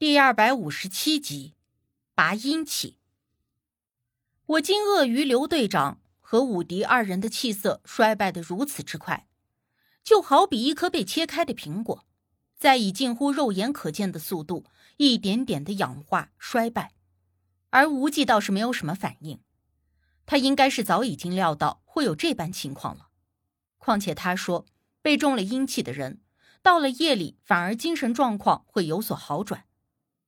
第二百五十七集，拔阴气。我惊愕于刘队长和武迪二人的气色衰败的如此之快，就好比一颗被切开的苹果，在以近乎肉眼可见的速度一点点的氧化衰败。而无忌倒是没有什么反应，他应该是早已经料到会有这般情况了。况且他说，被中了阴气的人，到了夜里反而精神状况会有所好转。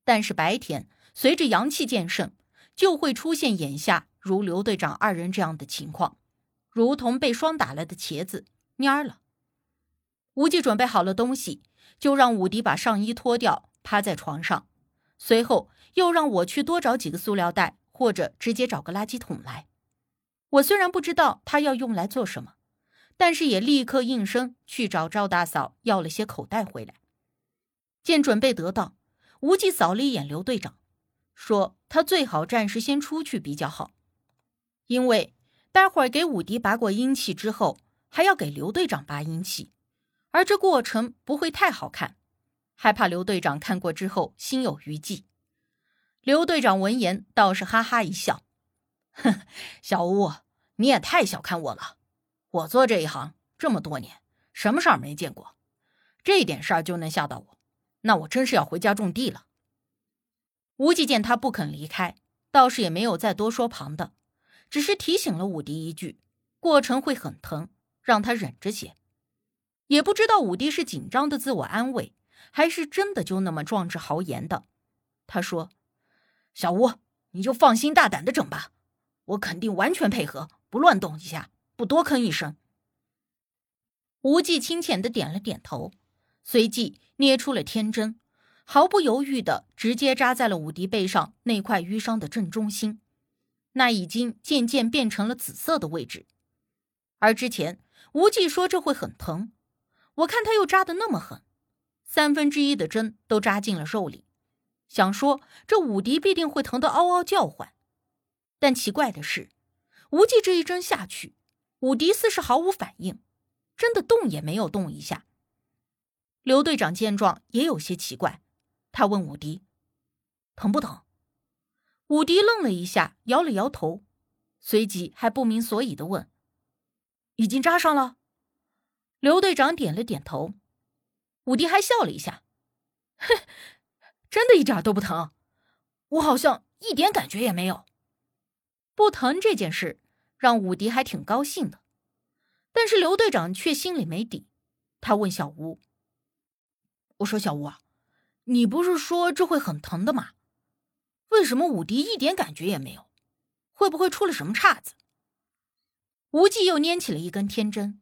但是白天随着阳气渐盛，就会出现眼下如刘队长二人这样的情况，如同被霜打了的茄子蔫了。无忌准备好了东西，就让武迪把上衣脱掉，趴在床上，随后又让我去多找几个塑料袋，或者直接找个垃圾桶来。我虽然不知道他要用来做什么，但是也立刻应声去找赵大嫂要了些口袋回来。见准备得当。无忌扫了一眼刘队长，说：“他最好暂时先出去比较好，因为待会儿给武迪拔过阴气之后，还要给刘队长拔阴气，而这过程不会太好看，害怕刘队长看过之后心有余悸。”刘队长闻言倒是哈哈一笑：“哼，小吴，你也太小看我了。我做这一行这么多年，什么事儿没见过，这点事儿就能吓到我。”那我真是要回家种地了。无忌见他不肯离开，倒是也没有再多说旁的，只是提醒了武迪一句：“过程会很疼，让他忍着些。”也不知道武迪是紧张的自我安慰，还是真的就那么壮志豪言的。他说：“小吴，你就放心大胆的整吧，我肯定完全配合，不乱动一下，不多吭一声。”无忌轻浅的点了点头。随即捏出了天针，毫不犹豫的直接扎在了武迪背上那块淤伤的正中心，那已经渐渐变成了紫色的位置。而之前无忌说这会很疼，我看他又扎的那么狠，三分之一的针都扎进了肉里，想说这武迪必定会疼得嗷嗷叫唤。但奇怪的是，无忌这一针下去，武迪似是毫无反应，真的动也没有动一下。刘队长见状也有些奇怪，他问武迪：“疼不疼？”武迪愣了一下，摇了摇头，随即还不明所以的问：“已经扎上了？”刘队长点了点头，武迪还笑了一下：“哼，真的一点都不疼，我好像一点感觉也没有。”不疼这件事让武迪还挺高兴的，但是刘队长却心里没底，他问小吴。我说小吴啊，你不是说这会很疼的吗？为什么武迪一点感觉也没有？会不会出了什么岔子？无忌又拈起了一根天针，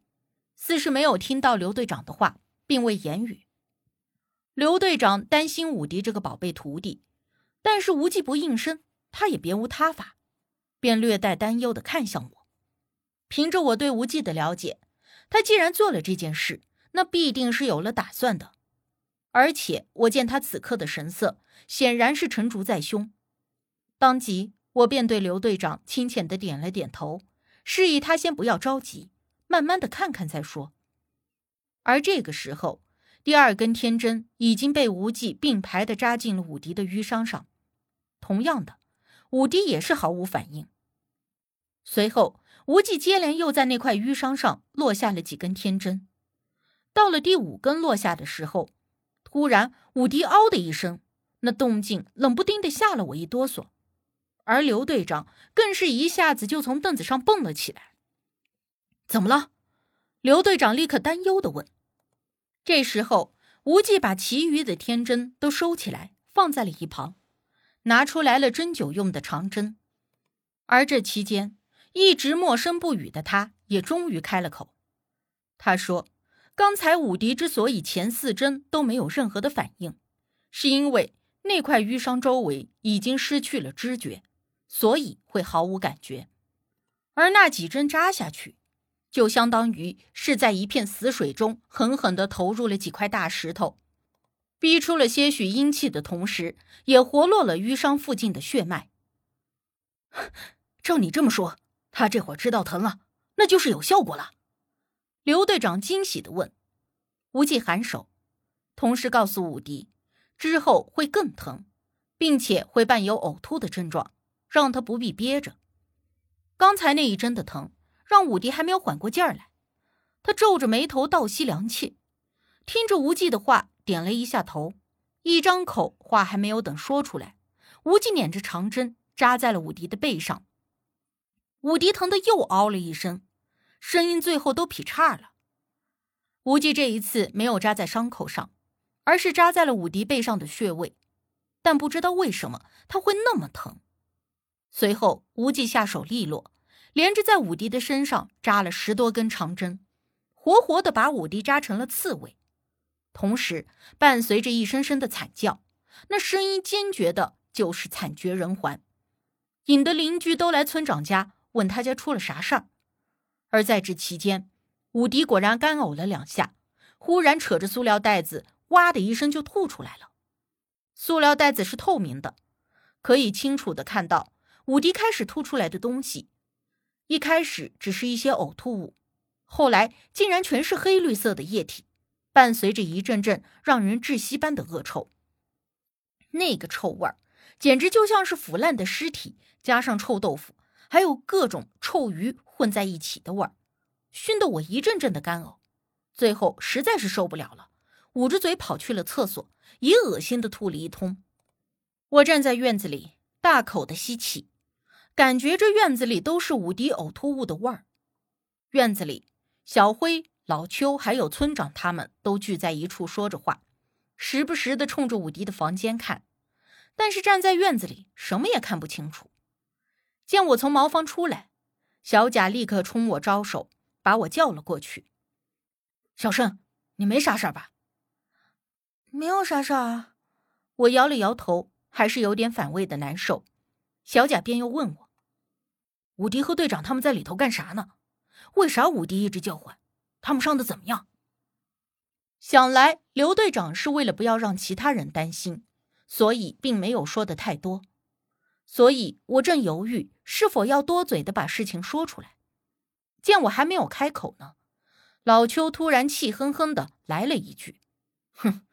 似是没有听到刘队长的话，并未言语。刘队长担心武迪这个宝贝徒弟，但是无忌不应声，他也别无他法，便略带担忧的看向我。凭着我对无忌的了解，他既然做了这件事，那必定是有了打算的。而且我见他此刻的神色，显然是沉竹在胸。当即，我便对刘队长轻浅的点了点头，示意他先不要着急，慢慢的看看再说。而这个时候，第二根天针已经被无忌并排的扎进了武迪的淤伤上，同样的，武迪也是毫无反应。随后，无忌接连又在那块淤伤上落下了几根天针，到了第五根落下的时候。忽然，武迪“嗷”的一声，那动静冷不丁的吓了我一哆嗦，而刘队长更是一下子就从凳子上蹦了起来。怎么了？刘队长立刻担忧的问。这时候，无忌把其余的天针都收起来，放在了一旁，拿出来了针灸用的长针。而这期间，一直默声不语的他，也终于开了口。他说。刚才武迪之所以前四针都没有任何的反应，是因为那块淤伤周围已经失去了知觉，所以会毫无感觉。而那几针扎下去，就相当于是在一片死水中狠狠地投入了几块大石头，逼出了些许阴气的同时，也活络了淤伤附近的血脉。照你这么说，他这会儿知道疼了，那就是有效果了。刘队长惊喜的问：“无忌颔首，同时告诉武迪，之后会更疼，并且会伴有呕吐的症状，让他不必憋着。刚才那一针的疼，让武迪还没有缓过劲儿来，他皱着眉头倒吸凉气，听着无忌的话，点了一下头，一张口话还没有等说出来，无忌捻着长针扎在了武迪的背上。武迪疼得又嗷了一声，声音最后都劈叉了。无忌这一次没有扎在伤口上，而是扎在了武迪背上的穴位，但不知道为什么他会那么疼。随后，无忌下手利落，连着在武迪的身上扎了十多根长针，活活的把武迪扎成了刺猬，同时伴随着一声声的惨叫，那声音坚决的，就是惨绝人寰，引得邻居都来村长家问他家出了啥事儿。而在这期间，武迪果然干呕了两下，忽然扯着塑料袋子，哇的一声就吐出来了。塑料袋子是透明的，可以清楚的看到。武迪开始吐出来的东西，一开始只是一些呕吐物，后来竟然全是黑绿色的液体，伴随着一阵阵让人窒息般的恶臭。那个臭味儿，简直就像是腐烂的尸体加上臭豆腐，还有各种臭鱼混在一起的味儿，熏得我一阵阵的干呕。最后实在是受不了了，捂着嘴跑去了厕所，也恶心的吐了一通。我站在院子里，大口的吸气。感觉这院子里都是武迪呕吐物的味儿。院子里，小辉、老邱还有村长他们都聚在一处说着话，时不时的冲着武迪的房间看，但是站在院子里什么也看不清楚。见我从茅房出来，小贾立刻冲我招手，把我叫了过去。小盛，你没啥事儿吧？没有啥事儿。我摇了摇头，还是有点反胃的难受。小贾便又问我。武迪和队长他们在里头干啥呢？为啥武迪一直叫唤？他们伤的怎么样？想来刘队长是为了不要让其他人担心，所以并没有说的太多。所以我正犹豫是否要多嘴的把事情说出来。见我还没有开口呢，老邱突然气哼哼的来了一句：“哼，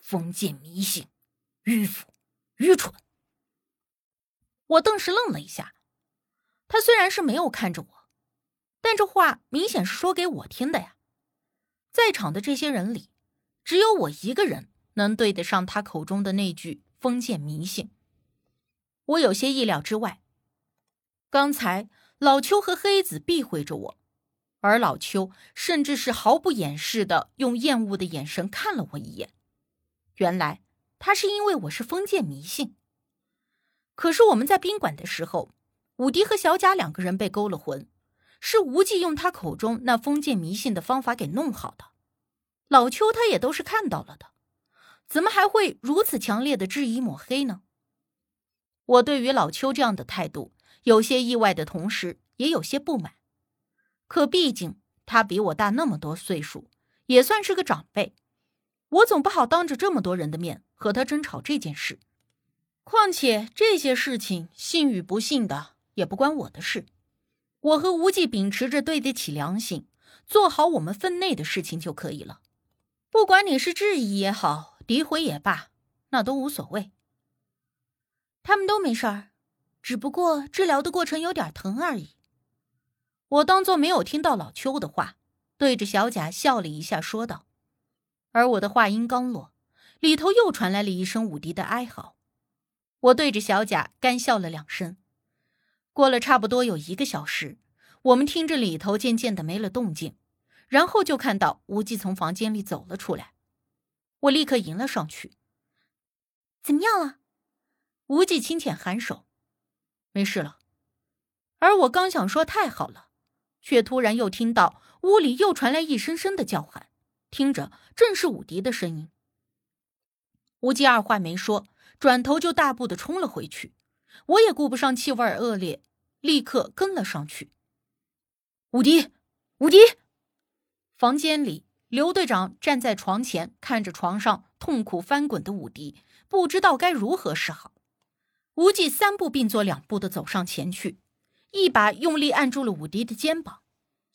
封建迷信，迂腐，愚蠢。”我顿时愣了一下。他虽然是没有看着我，但这话明显是说给我听的呀。在场的这些人里，只有我一个人能对得上他口中的那句封建迷信。我有些意料之外。刚才老邱和黑子避讳着我，而老邱甚至是毫不掩饰的用厌恶的眼神看了我一眼。原来他是因为我是封建迷信。可是我们在宾馆的时候。武迪和小贾两个人被勾了魂，是无忌用他口中那封建迷信的方法给弄好的。老邱他也都是看到了的，怎么还会如此强烈的质疑抹黑呢？我对于老邱这样的态度有些意外的同时，也有些不满。可毕竟他比我大那么多岁数，也算是个长辈，我总不好当着这么多人的面和他争吵这件事。况且这些事情信与不信的。也不关我的事，我和无忌秉持着对得起良心，做好我们分内的事情就可以了。不管你是质疑也好，诋毁也罢，那都无所谓。他们都没事儿，只不过治疗的过程有点疼而已。我当做没有听到老邱的话，对着小贾笑了一下，说道。而我的话音刚落，里头又传来了一声武迪的哀嚎。我对着小贾干笑了两声。过了差不多有一个小时，我们听着里头渐渐的没了动静，然后就看到无忌从房间里走了出来。我立刻迎了上去。怎么样了？无忌轻浅颔首，没事了。而我刚想说太好了，却突然又听到屋里又传来一声声的叫喊，听着正是武迪的声音。无忌二话没说，转头就大步的冲了回去。我也顾不上气味恶劣，立刻跟了上去。武迪，武迪！房间里，刘队长站在床前，看着床上痛苦翻滚的武迪，不知道该如何是好。无忌三步并作两步的走上前去，一把用力按住了武迪的肩膀，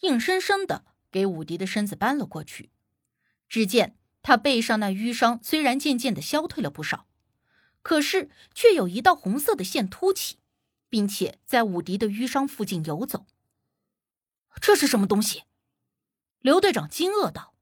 硬生生的给武迪的身子搬了过去。只见他背上那淤伤虽然渐渐的消退了不少，可是却有一道红色的线凸起，并且在武迪的淤伤附近游走。这是什么东西？刘队长惊愕道。